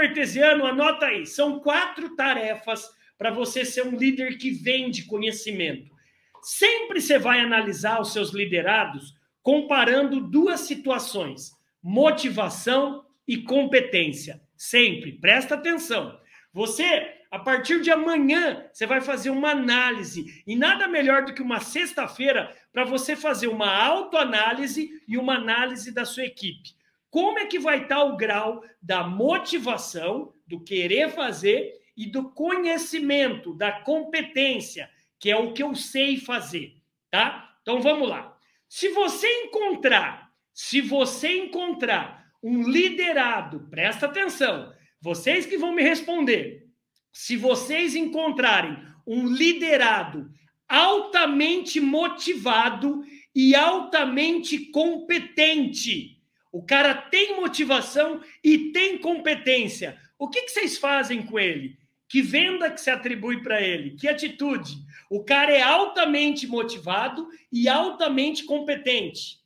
cartesiano, anota aí. São quatro tarefas para você ser um líder que vende conhecimento. Sempre você vai analisar os seus liderados comparando duas situações: motivação e competência. Sempre, presta atenção. Você, a partir de amanhã, você vai fazer uma análise. E nada melhor do que uma sexta-feira para você fazer uma autoanálise e uma análise da sua equipe. Como é que vai estar o grau da motivação, do querer fazer e do conhecimento, da competência, que é o que eu sei fazer, tá? Então vamos lá. Se você encontrar, se você encontrar um liderado, presta atenção, vocês que vão me responder. Se vocês encontrarem um liderado altamente motivado e altamente competente, o cara tem motivação e tem competência. O que, que vocês fazem com ele? Que venda que se atribui para ele? Que atitude? O cara é altamente motivado e altamente competente.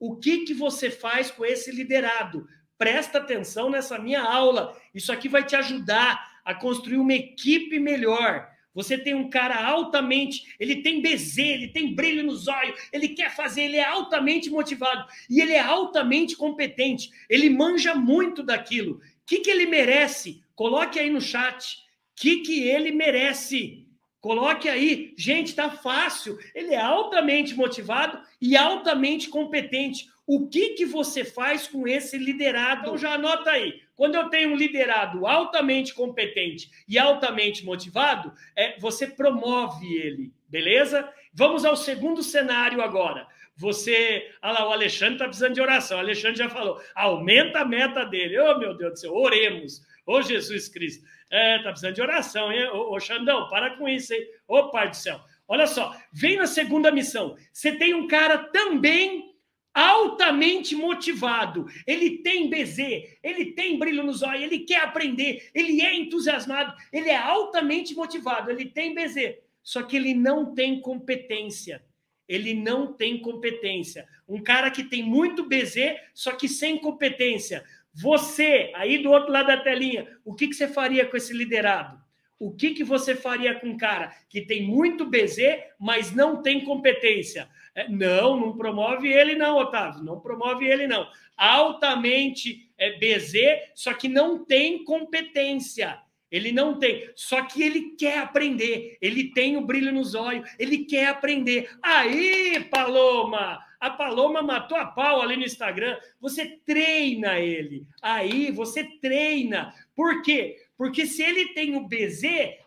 O que, que você faz com esse liderado? Presta atenção nessa minha aula. Isso aqui vai te ajudar a construir uma equipe melhor. Você tem um cara altamente, ele tem BZ, ele tem brilho nos olhos, ele quer fazer, ele é altamente motivado e ele é altamente competente. Ele manja muito daquilo. O que, que ele merece? Coloque aí no chat. O que, que ele merece? Coloque aí. Gente, tá fácil. Ele é altamente motivado e altamente competente. O que, que você faz com esse liderado? Então já anota aí. Quando eu tenho um liderado altamente competente e altamente motivado, é, você promove ele, beleza? Vamos ao segundo cenário agora. Você, olha lá, o Alexandre está precisando de oração. O Alexandre já falou, aumenta a meta dele. Oh, meu Deus do céu, oremos. Ô, Jesus Cristo. É, tá precisando de oração, hein? Ô, ô, Xandão, para com isso, hein? Ô, Pai do céu. Olha só, vem na segunda missão. Você tem um cara também altamente motivado, ele tem BZ, ele tem brilho nos olhos, ele quer aprender, ele é entusiasmado, ele é altamente motivado, ele tem BZ, só que ele não tem competência. Ele não tem competência. Um cara que tem muito BZ, só que sem competência. Você, aí do outro lado da telinha, o que, que você faria com esse liderado? O que, que você faria com um cara que tem muito BZ, mas não tem competência? É, não, não promove ele, não, Otávio. Não promove ele, não. Altamente é, BZ, só que não tem competência. Ele não tem, só que ele quer aprender, ele tem o brilho nos olhos, ele quer aprender. Aí, Paloma, a Paloma matou a pau ali no Instagram. Você treina ele. Aí, você treina. Por quê? Porque se ele tem o BZ,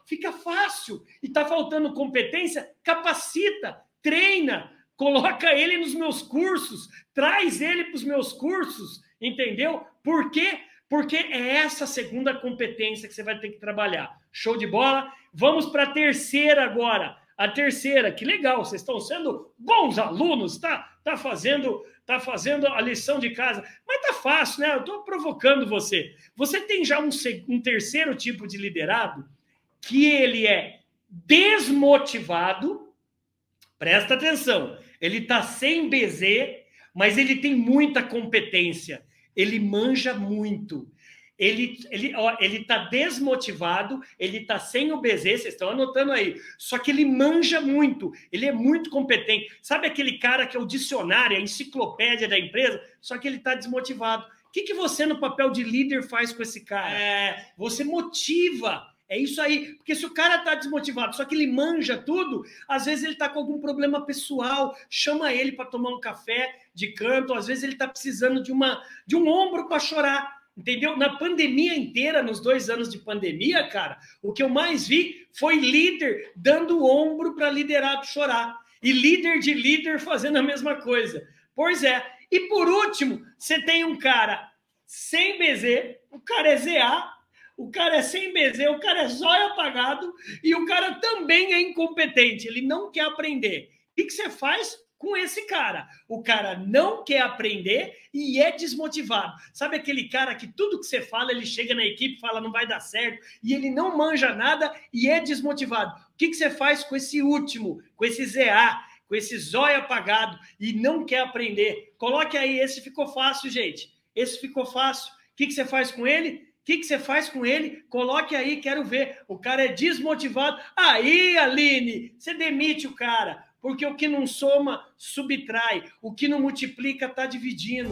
fica fácil. E está faltando competência, capacita, treina, coloca ele nos meus cursos, traz ele para os meus cursos, entendeu? Por quê? Porque é essa segunda competência que você vai ter que trabalhar. Show de bola? Vamos para a terceira agora. A terceira, que legal, vocês estão sendo bons alunos, tá? Tá fazendo, tá fazendo a lição de casa, mas tá fácil, né? Eu estou provocando você. Você tem já um, um terceiro tipo de liderado que ele é desmotivado. Presta atenção, ele tá sem BZ, mas ele tem muita competência. Ele manja muito ele ele ó, ele tá desmotivado, ele tá sem o BZ, vocês estão anotando aí. Só que ele manja muito, ele é muito competente. Sabe aquele cara que é o dicionário, a enciclopédia da empresa, só que ele tá desmotivado. O que, que você, no papel de líder, faz com esse cara? É, você motiva. É isso aí. Porque se o cara tá desmotivado, só que ele manja tudo, às vezes ele tá com algum problema pessoal, chama ele para tomar um café de canto, às vezes ele tá precisando de uma de um ombro para chorar. Entendeu? Na pandemia inteira, nos dois anos de pandemia, cara, o que eu mais vi foi líder dando ombro para liderado chorar. E líder de líder fazendo a mesma coisa. Pois é. E por último, você tem um cara sem BZ, o cara é ZA, o cara é sem BZ, o cara é zóio apagado e o cara também é incompetente, ele não quer aprender. O que, você faz? com esse cara. O cara não quer aprender e é desmotivado. Sabe aquele cara que tudo que você fala, ele chega na equipe fala não vai dar certo e ele não manja nada e é desmotivado. O que, você faz com esse último, com esse ZA, com esse zóio apagado e não quer aprender? Coloque aí, esse ficou fácil, gente. Esse ficou fácil. O que você faz com ele? O que, que você faz com ele? Coloque aí, quero ver. O cara é desmotivado. Aí, Aline, você demite o cara. Porque o que não soma, subtrai. O que não multiplica, está dividindo.